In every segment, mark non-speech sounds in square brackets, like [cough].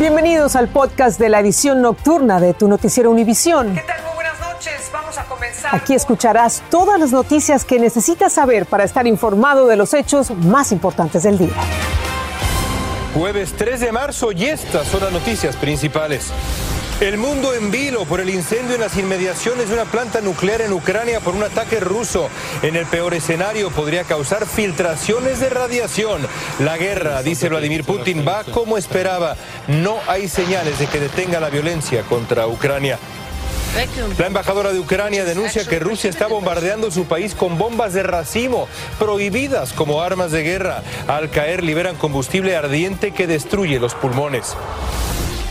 Bienvenidos al podcast de la edición nocturna de tu noticiero Univisión. ¿Qué tal? Muy buenas noches. Vamos a comenzar. Aquí escucharás todas las noticias que necesitas saber para estar informado de los hechos más importantes del día. Jueves 3 de marzo y estas son las noticias principales. El mundo en vilo por el incendio en las inmediaciones de una planta nuclear en Ucrania por un ataque ruso. En el peor escenario podría causar filtraciones de radiación. La guerra, dice Vladimir Putin, va como esperaba. No hay señales de que detenga la violencia contra Ucrania. La embajadora de Ucrania denuncia que Rusia está bombardeando su país con bombas de racimo, prohibidas como armas de guerra. Al caer liberan combustible ardiente que destruye los pulmones.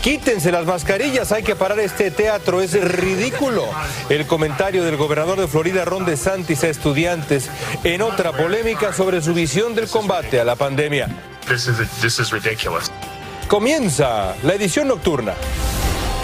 Quítense las mascarillas, hay que parar este teatro, es ridículo. El comentario del gobernador de Florida, Ron DeSantis, a estudiantes en otra polémica sobre su visión del combate a la pandemia. Comienza la edición nocturna.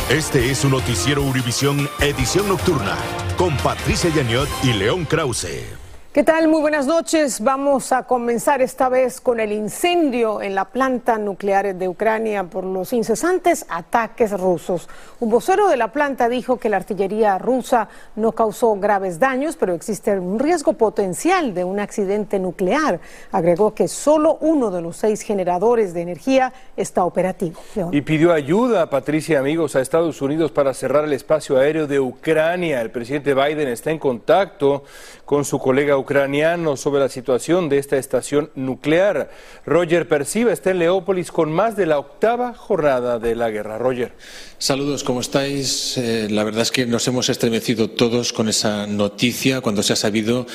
Este es su noticiero Univisión Edición Nocturna con Patricia Yaniot y León Krause. ¿Qué tal? Muy buenas noches. Vamos a comenzar esta vez con el incendio en la planta nuclear de Ucrania por los incesantes ataques rusos. Un vocero de la planta dijo que la artillería rusa no causó graves daños, pero existe un riesgo potencial de un accidente nuclear. Agregó que solo uno de los seis generadores de energía está operativo. Y pidió ayuda, Patricia, amigos, a Estados Unidos para cerrar el espacio aéreo de Ucrania. El presidente Biden está en contacto con su colega ucraniano sobre la situación de esta estación nuclear. Roger Perciba está en Leópolis con más de la octava jornada de la guerra. Roger. Saludos, ¿cómo estáis? Eh, la verdad es que nos hemos estremecido todos con esa noticia cuando se ha sabido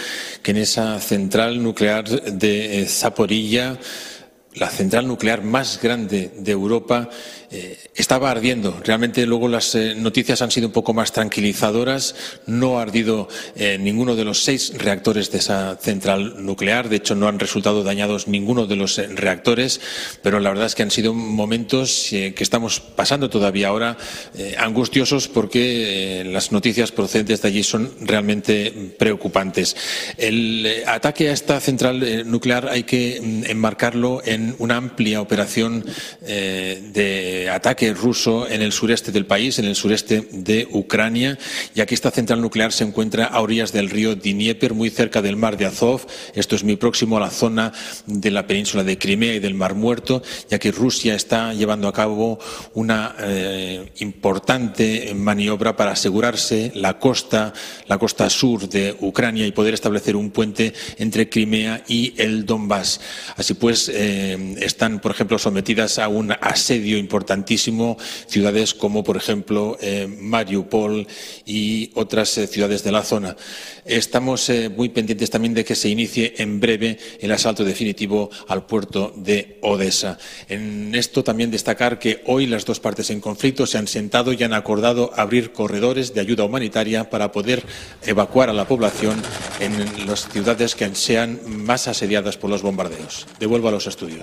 que en esa central nuclear de eh, Zaporilla, la central nuclear más grande de Europa, eh, estaba ardiendo. Realmente luego las eh, noticias han sido un poco más tranquilizadoras. No ha ardido eh, ninguno de los seis reactores de esa central nuclear. De hecho, no han resultado dañados ninguno de los reactores. Pero la verdad es que han sido momentos que estamos pasando todavía ahora angustiosos porque las noticias procedentes de allí son realmente preocupantes. El ataque a esta central nuclear hay que mm, enmarcarlo en una amplia operación de ataque ruso en el sureste del país, en el sureste de Ucrania, ya que esta central nuclear se encuentra a orillas del río Dnieper, muy cerca del mar de Azov. Esto es muy próximo a la zona de la península de Crimea y del Mar Muerto, ya que Rusia está llevando a cabo una eh, importante maniobra para asegurarse la costa, la costa sur de Ucrania y poder establecer un puente entre Crimea y el Donbass. Así pues, eh, están, por ejemplo, sometidas a un asedio importantísimo ciudades como, por ejemplo, eh, Mariupol y otras eh, ciudades de la zona. Estamos eh, muy pendientes también de que se inicie en breve el asalto definitivo al puerto de Odessa. En esto también destacar que hoy las dos partes en conflicto se han sentado y han acordado abrir corredores de ayuda humanitaria para poder evacuar a la población en las ciudades que sean más asediadas por los bombardeos. Devuelvo a los estudios.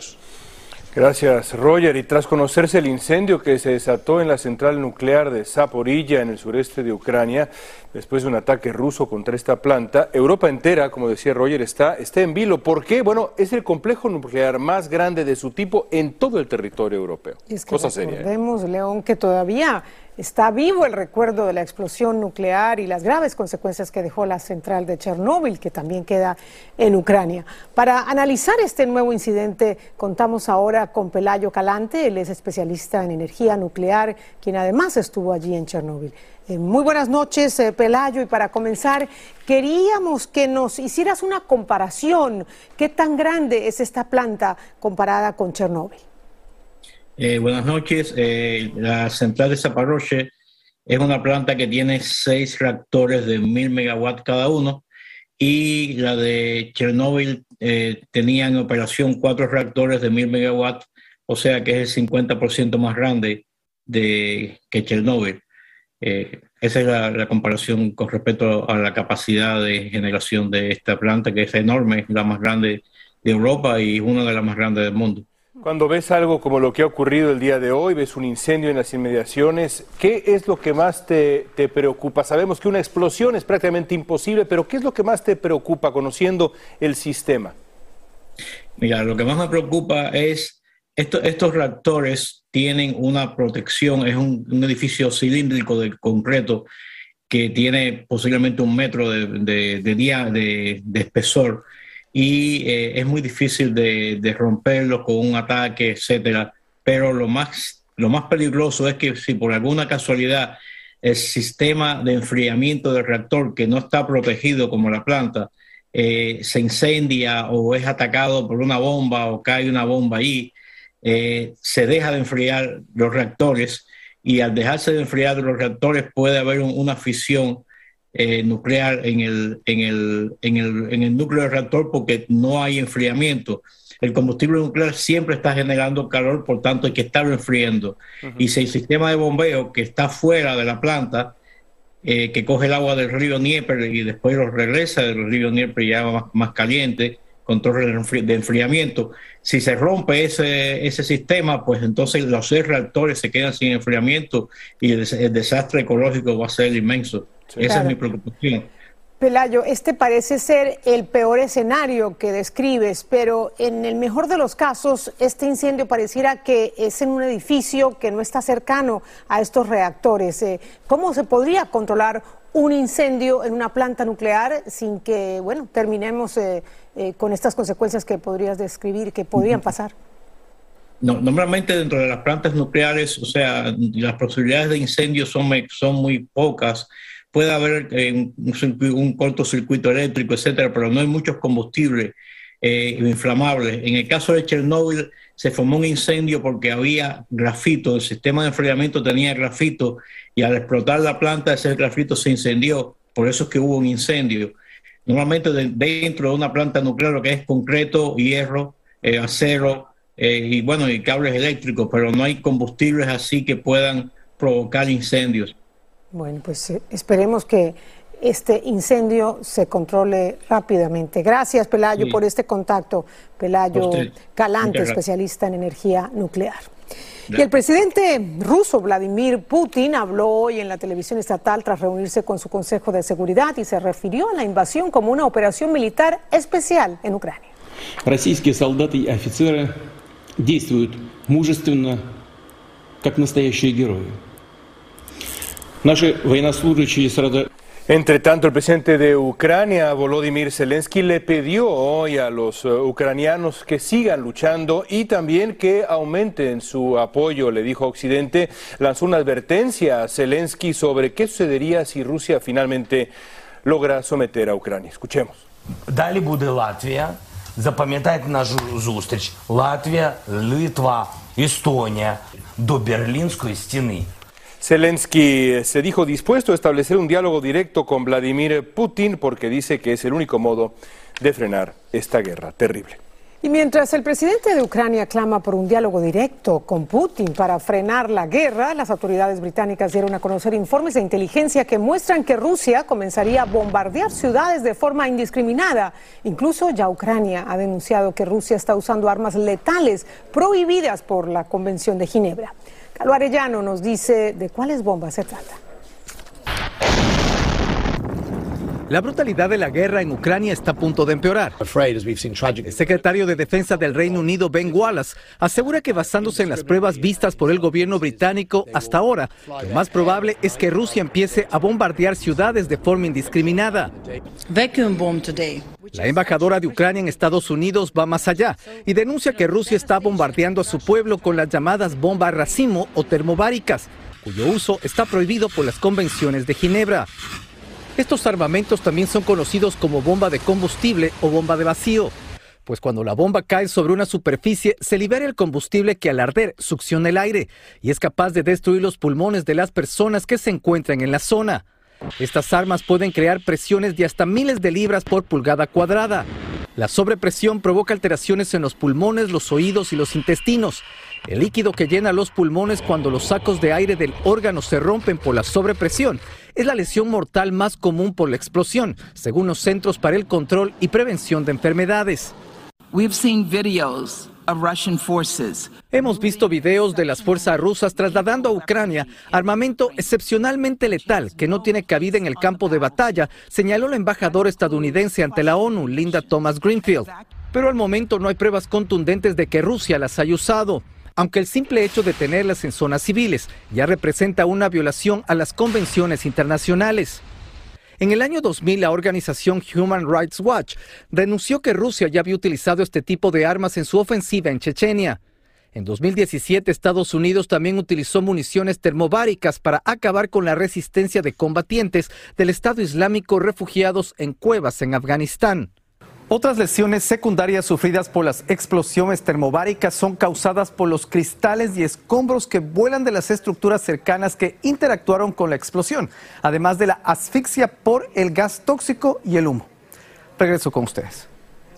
Gracias, Roger. Y tras conocerse el incendio que se desató en la central nuclear de Zaporilla, en el sureste de Ucrania, después de un ataque ruso contra esta planta, Europa entera, como decía Roger, está, está en vilo. ¿Por qué? Bueno, es el complejo nuclear más grande de su tipo en todo el territorio europeo. es que Cosa seria. ¿eh? León, que todavía Está vivo el recuerdo de la explosión nuclear y las graves consecuencias que dejó la central de Chernóbil, que también queda en Ucrania. Para analizar este nuevo incidente, contamos ahora con Pelayo Calante, él es especialista en energía nuclear, quien además estuvo allí en Chernóbil. Eh, muy buenas noches, eh, Pelayo, y para comenzar, queríamos que nos hicieras una comparación. ¿Qué tan grande es esta planta comparada con Chernóbil? Eh, buenas noches. Eh, la central de Zaporozhye es una planta que tiene seis reactores de mil megawatts cada uno y la de Chernóbil eh, tenía en operación cuatro reactores de mil megawatts, o sea que es el 50% más grande de, que Chernóbil. esa es la, la, comparación con respecto a la capacidad de generación de esta planta, que es enorme, la más grande de Europa y una de las más grandes del mundo. Cuando ves algo como lo que ha ocurrido el día de hoy, ves un incendio en las inmediaciones, ¿qué es lo que más te, preocupa? Sabemos que una explosión es prácticamente imposible, pero ¿qué es lo que más te preocupa conociendo el sistema? Mira, lo que más me preocupa es estos reactores tienen una protección, es un, edificio cilíndrico de concreto que tiene posiblemente un metro de, de, de, espesor y eh, es muy difícil de, romperlo con un ataque, etcétera. Pero lo más, lo más peligroso es que si por alguna casualidad el sistema de enfriamiento del reactor que no está protegido como la planta eh, se incendia o es atacado por una bomba o cae una bomba ahí, eh, se deja de enfriar los reactores y al dejarse de enfriar los reactores puede haber una fisión eh, nuclear en el, en, el, en, el, en el núcleo del reactor porque no hay enfriamiento. El combustible nuclear siempre está generando calor, por tanto hay que estarlo enfriando. Y si el sistema de bombeo que está fuera de la planta, eh, que coge el agua del río Dnieper y después lo regresa del río Dnieper ya más, más caliente, control de enfriamiento. Si se rompe ese, ese sistema, pues entonces los seis reactores se quedan sin enfriamiento y el, desastre ecológico va a ser inmenso. Esa es mi preocupación. Pelayo, este parece ser el peor escenario que describes, pero en el mejor de los casos, este incendio pareciera que es en un edificio que no está cercano a estos reactores. Eh, ¿Cómo se podría controlar un incendio en una planta nuclear sin que, bueno, terminemos eh, eh, con estas consecuencias que podrías describir, que podrían pasar? No, normalmente dentro de las plantas nucleares, o sea, las posibilidades de incendio son, son muy pocas. Puede haber eh, un, cortocircuito eléctrico, etcétera, pero no hay muchos combustibles inflamables. En el caso de Chernóbil, se formó un incendio porque había grafito, el sistema de enfriamiento tenía grafito y al explotar la planta ese grafito se incendió, por eso es que hubo un incendio. Normalmente dentro de una planta nuclear lo que es concreto, hierro, eh, acero eh, y bueno, y cables eléctricos, pero no hay combustibles así que puedan provocar incendios. Bueno, pues eh, esperemos que este incendio se controle rápidamente. Gracias, Pelayo, por este contacto. Pelayo Calante, especialista en energía nuclear. Y el presidente ruso Vladimir Putin habló hoy en la televisión estatal tras reunirse con su Consejo de Seguridad y se refirió a la invasión como una operación militar especial en Ucrania. Российские солдаты и офицеры действуют мужественно, как настоящие герои. Наши военнослужащие entre tanto, el presidente de Ucrania, Volodymyr Zelensky, le pidió hoy a los eh, ucranianos que sigan luchando y también que aumenten su apoyo, le dijo Occidente. Lanzó una advertencia a Zelensky sobre qué sucedería si Rusia finalmente logra someter a Ucrania. Escuchemos. Далі буде Латвія. Запам'ятайте нашу зустріч. Латвія, Литва, Естонія до Берлінської стіни. Zelensky se dijo dispuesto a establecer un diálogo directo con Vladimir Putin porque dice que es el único modo de frenar esta guerra terrible. Y mientras el presidente de Ucrania clama por un diálogo directo con Putin para frenar la guerra, las autoridades británicas dieron a conocer informes de inteligencia que muestran que Rusia comenzaría a bombardear ciudades de forma indiscriminada. Incluso ya Ucrania ha denunciado que Rusia está usando armas letales prohibidas por la Convención de Ginebra. Calo Arellano nos dice de cuáles bombas se trata. La brutalidad de la guerra en Ucrania está a punto de empeorar. El secretario de Defensa del Reino Unido, Ben Wallace, asegura que basándose en las pruebas vistas por el gobierno británico hasta ahora, lo más probable es que Rusia empiece a bombardear ciudades de forma indiscriminada. La embajadora de Ucrania en Estados Unidos va más allá y denuncia que Rusia está bombardeando a su pueblo con las llamadas bombas racimo o termobáricas, cuyo uso está prohibido por las convenciones de Ginebra. Estos armamentos también son conocidos como bomba de combustible o bomba de vacío, pues cuando la bomba cae sobre una superficie se libera el combustible que al arder succiona el aire y es capaz de destruir los pulmones de las personas que se encuentran en la zona. Estas armas pueden crear presiones de hasta miles de libras por pulgada cuadrada. La sobrepresión provoca alteraciones en los pulmones, los oídos y los intestinos. El líquido que llena los pulmones cuando los sacos de aire del órgano se rompen por la sobrepresión es la lesión mortal más común por la explosión, según los Centros para el Control y Prevención de Enfermedades. Hemos visto videos de las fuerzas rusas trasladando a Ucrania armamento excepcionalmente letal que no tiene cabida en el campo de batalla, señaló la embajadora estadounidense ante la ONU, Linda Thomas Greenfield. pero al momento no hay pruebas contundentes de que Rusia las haya usado aunque el simple hecho de tenerlas en zonas civiles ya representa una violación a las convenciones internacionales. En el año 2000, la organización Human Rights Watch renunció que Rusia ya había utilizado este tipo de armas en su ofensiva en Chechenia. En 2017, Estados Unidos también utilizó municiones termobáricas para acabar con la resistencia de combatientes del Estado Islámico refugiados en cuevas en Afganistán. Otras lesiones secundarias sufridas por las explosiones termobáricas son causadas por los cristales y escombros que vuelan de las estructuras cercanas que interactuaron con la explosión, además de la asfixia por el gas tóxico y el humo. Regreso con ustedes.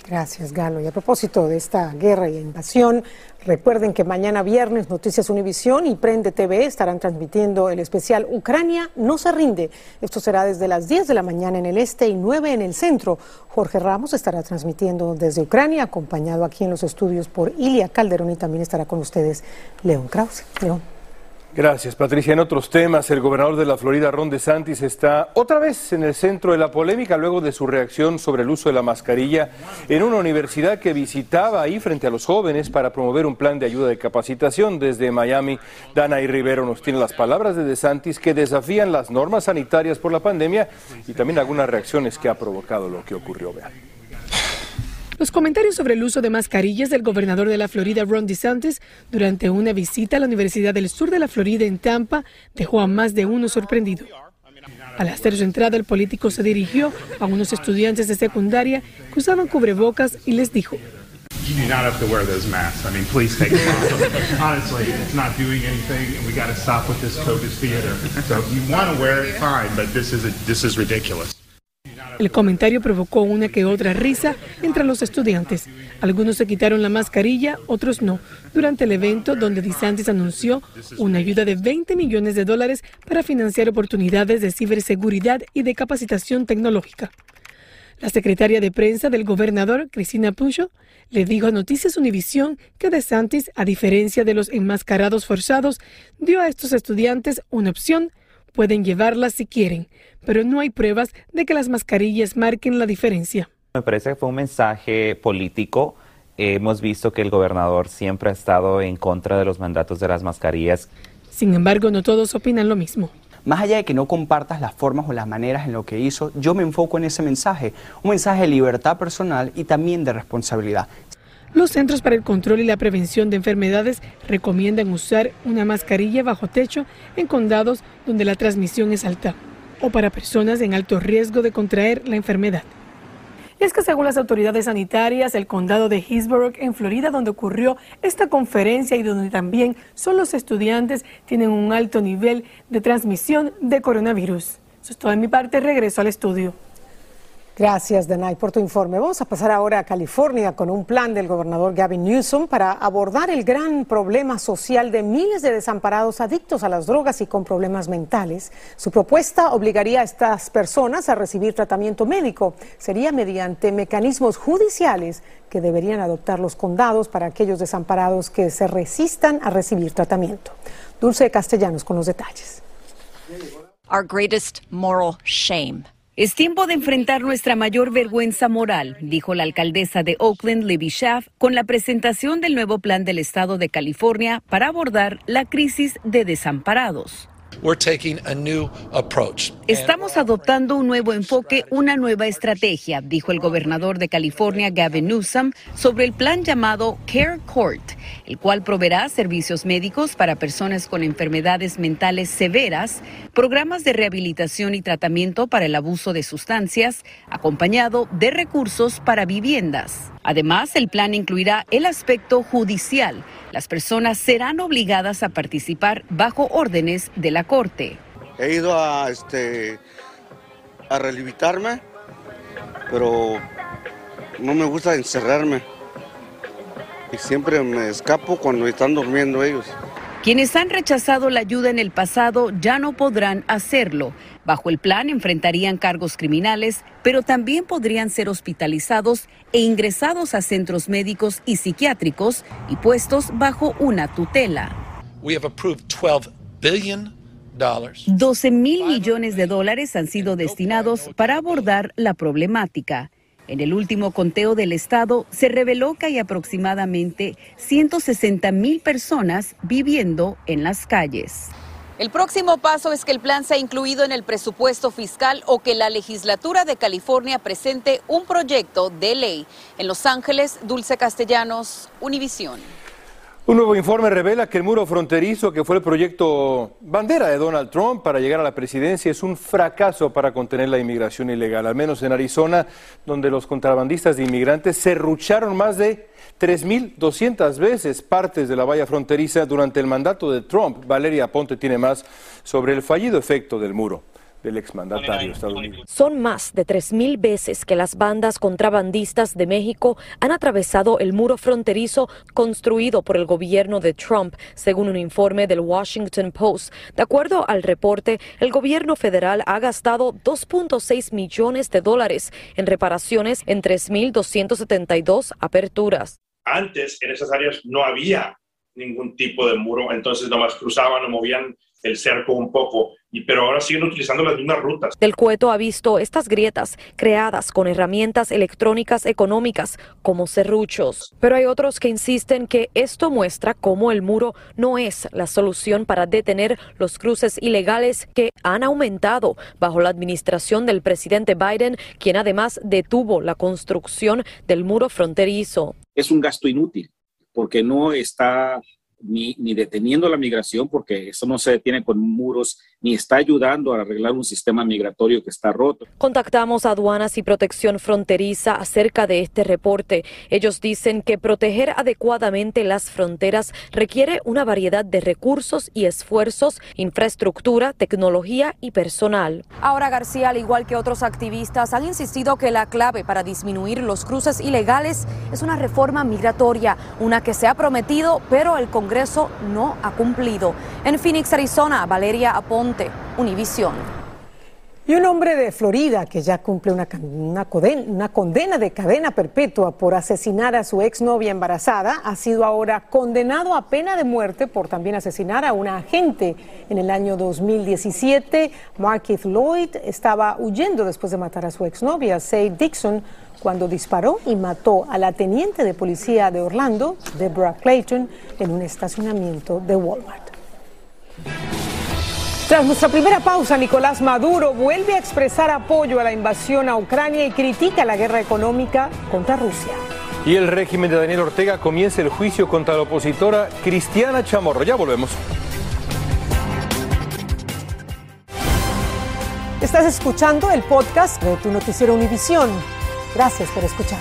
Gracias, Galo. Y a propósito de esta guerra y invasión, recuerden que mañana viernes Noticias Univisión y Prende TV estarán transmitiendo el especial Ucrania no se rinde. Esto será desde las 10 de la mañana en el este y 9 en el centro. Jorge Ramos estará transmitiendo desde Ucrania, acompañado aquí en los estudios por Ilia Calderón y también estará con ustedes León Krause. León. Gracias, Patricia. En otros temas, el gobernador de la Florida, Ron DeSantis, está otra vez en el centro de la polémica luego de su reacción sobre el uso de la mascarilla en una universidad que visitaba ahí frente a los jóvenes para promover un plan de ayuda de capacitación. Desde Miami, Dana y Rivero nos tiene las palabras de DeSantis que desafían las normas sanitarias por la pandemia y también algunas reacciones que ha provocado lo que ocurrió. Vean. Los comentarios sobre el uso de mascarillas del gobernador de la Florida, Ron DeSantis, durante una visita a la Universidad del Sur de la Florida en Tampa, dejó a más de uno sorprendido. Al hacer su entrada, el político se dirigió a unos estudiantes de secundaria que usaban cubrebocas y les dijo, you do not have to wear those masks. I mean, please take them off. [laughs] Honestly, it's not doing anything, and we got to stop with this COVID theater. So if you want to wear it, fine, but this is a, this is ridiculous. El comentario provocó una que otra risa entre los estudiantes. Algunos se quitaron la mascarilla, otros no, durante el evento donde DeSantis anunció una ayuda de 20 millones de dólares para financiar oportunidades de ciberseguridad y de capacitación tecnológica. La secretaria de prensa del gobernador, Cristina Pucho, le dijo a Noticias Univisión que DeSantis, a diferencia de los enmascarados forzados, dio a estos estudiantes una opción Pueden llevarlas si quieren, pero no hay pruebas de que las mascarillas marquen la diferencia. Me parece que fue un mensaje político. Hemos visto que el gobernador siempre ha estado en contra de los mandatos de las mascarillas. Sin embargo, no todos opinan lo mismo. Más allá de que no compartas las formas o las maneras en lo que hizo, yo me enfoco en ese mensaje, un mensaje de libertad personal y también de responsabilidad. Los Centros para el Control y la Prevención de Enfermedades recomiendan usar una mascarilla bajo techo en condados donde la transmisión es alta o para personas en alto riesgo de contraer la enfermedad. es que según las autoridades sanitarias, el condado de Hillsborough, en Florida, donde ocurrió esta conferencia y donde también son los estudiantes, tienen un alto nivel de transmisión de coronavirus. Eso es todo de mi parte. Regreso al estudio. Gracias, Denay, por tu informe. Vamos a pasar ahora a California con un plan del gobernador Gavin Newsom para abordar el gran problema social de miles de desamparados adictos a las drogas y con problemas mentales. Su propuesta obligaría a estas personas a recibir tratamiento médico. Sería mediante mecanismos judiciales que deberían adoptar los condados para aquellos desamparados que se resistan a recibir tratamiento. Dulce Castellanos con los detalles. Our greatest moral shame. Es tiempo de enfrentar nuestra mayor vergüenza moral, dijo la alcaldesa de Oakland, Libby Schaff, con la presentación del nuevo plan del Estado de California para abordar la crisis de desamparados. Estamos adoptando un nuevo enfoque, una nueva estrategia, dijo el gobernador de California, Gavin Newsom, sobre el plan llamado Care Court, el cual proveerá servicios médicos para personas con enfermedades mentales severas, programas de rehabilitación y tratamiento para el abuso de sustancias, acompañado de recursos para viviendas. Además, el plan incluirá el aspecto judicial. Las personas serán obligadas a participar bajo órdenes de la Corte. He ido a, este, a relimitarme, pero no me gusta encerrarme. Y siempre me escapo cuando están durmiendo ellos. Quienes han rechazado la ayuda en el pasado ya no podrán hacerlo. Bajo el plan enfrentarían cargos criminales, pero también podrían ser hospitalizados e ingresados a centros médicos y psiquiátricos y puestos bajo una tutela. 12 mil millones de dólares han sido destinados para abordar la problemática. En el último conteo del Estado se reveló que hay aproximadamente 160 mil personas viviendo en las calles. El próximo paso es que el plan sea incluido en el presupuesto fiscal o que la legislatura de California presente un proyecto de ley. En Los Ángeles, Dulce Castellanos, Univisión. Un nuevo informe revela que el muro fronterizo, que fue el proyecto bandera de Donald Trump para llegar a la presidencia, es un fracaso para contener la inmigración ilegal, al menos en Arizona, donde los contrabandistas de inmigrantes serrucharon más de 3.200 veces partes de la valla fronteriza durante el mandato de Trump. Valeria Ponte tiene más sobre el fallido efecto del muro del exmandatario estadounidense. Son más de 3.000 veces que las bandas contrabandistas de México han atravesado el muro fronterizo construido por el gobierno de Trump, según un informe del Washington Post. De acuerdo al reporte, el gobierno federal ha gastado 2.6 millones de dólares en reparaciones en 3.272 aperturas. Antes en esas áreas no había ningún tipo de muro, entonces nomás cruzaban o movían el cerco un poco, y, pero ahora siguen utilizando las mismas rutas. Del Cueto ha visto estas grietas creadas con herramientas electrónicas económicas como serruchos. Pero hay otros que insisten que esto muestra cómo el muro no es la solución para detener los cruces ilegales que han aumentado bajo la administración del presidente Biden, quien además detuvo la construcción del muro fronterizo. Es un gasto inútil porque no está ni, ni, deteniendo la migración, porque eso no se detiene con muros, ni está ayudando a arreglar un sistema migratorio que está roto. Contactamos a aduanas y protección fronteriza acerca de este reporte. Ellos dicen que proteger adecuadamente las fronteras requiere una variedad de recursos y esfuerzos, infraestructura, tecnología y personal. Ahora García, al igual que otros activistas, han insistido que la clave para disminuir los cruces ilegales es una reforma migratoria, una que se ha prometido, pero el Congreso Congreso no ha cumplido. En Phoenix, Arizona, Valeria Aponte, Univisión. Y un hombre de Florida que ya cumple una, una, una, condena de cadena perpetua por asesinar a su exnovia embarazada ha sido ahora condenado a pena de muerte por también asesinar a una agente. En el año 2017, Marquith Lloyd estaba huyendo después de matar a su exnovia, Say Dixon, cuando disparó y mató a la teniente de policía de Orlando, Deborah Clayton, en un estacionamiento de Walmart. Tras nuestra primera pausa, Nicolás Maduro vuelve a expresar apoyo a la invasión a Ucrania y critica la guerra económica contra Rusia. Y el régimen de Daniel Ortega comienza el juicio contra la opositora Cristiana Chamorro. Ya volvemos. Estás escuchando el podcast de tu noticiero Univisión. Gracias por escuchar.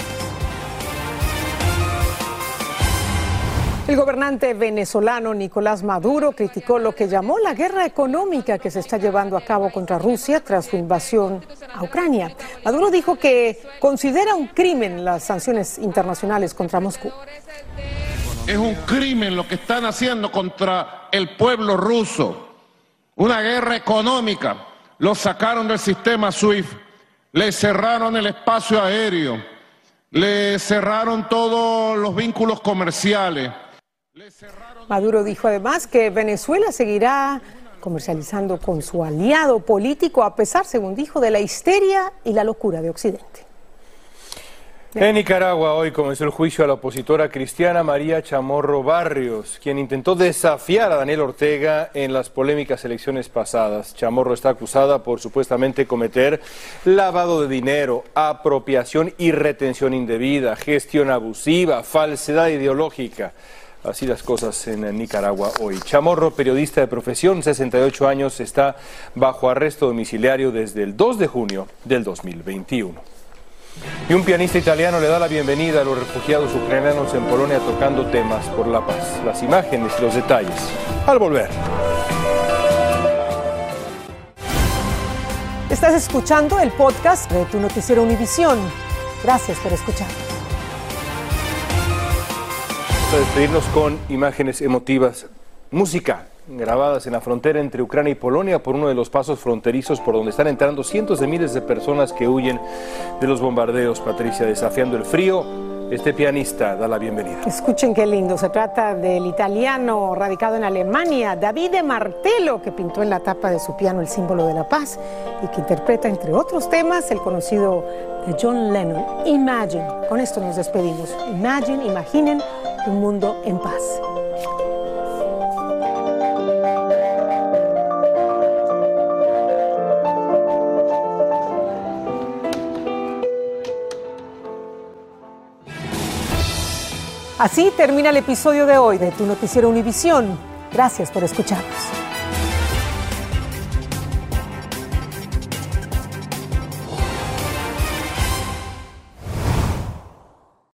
El gobernante venezolano Nicolás Maduro criticó lo que llamó la guerra económica que se está llevando a cabo contra Rusia tras su invasión a Ucrania. Maduro dijo que considera un crimen las sanciones internacionales contra Moscú. Es un crimen lo que están haciendo contra el pueblo ruso. Una guerra económica. Lo sacaron del sistema SWIFT le cerraron el espacio aéreo, le cerraron todos los vínculos comerciales. Maduro dijo además que Venezuela seguirá comercializando con su aliado político a pesar, según dijo, de la histeria y la locura de Occidente. En Nicaragua hoy comenzó el juicio a la opositora cristiana María Chamorro Barrios, quien intentó desafiar a Daniel Ortega en las polémicas elecciones pasadas. Chamorro está acusada por supuestamente cometer lavado de dinero, apropiación y retención indebida, gestión abusiva, falsedad ideológica. Así las cosas en Nicaragua hoy. Chamorro, periodista de profesión, 68 años, está bajo arresto domiciliario desde el 2 de junio del 2021. Y un pianista italiano le da la bienvenida a los refugiados ucranianos en Polonia tocando temas por la paz. Las imágenes los detalles al volver. Estás escuchando el podcast de tu noticiero Univisión. Gracias por escucharnos. Vamos a despedirnos con imágenes emotivas, música grabadas en la frontera entre Ucrania y Polonia por uno de los pasos fronterizos por donde están entrando cientos de miles de personas que huyen de los bombardeos, Patricia, desafiando el frío este pianista da la bienvenida. Escuchen qué lindo. Se trata del italiano radicado en Alemania, Davide Martello, que pintó en la tapa de su piano el símbolo de la paz y que interpreta, entre otros temas, el conocido de John Lennon, Imagine. Con esto nos despedimos. Imagine, imaginen un mundo en paz. Así termina el episodio de hoy de Tu Noticiero Univisión. Gracias por escucharnos.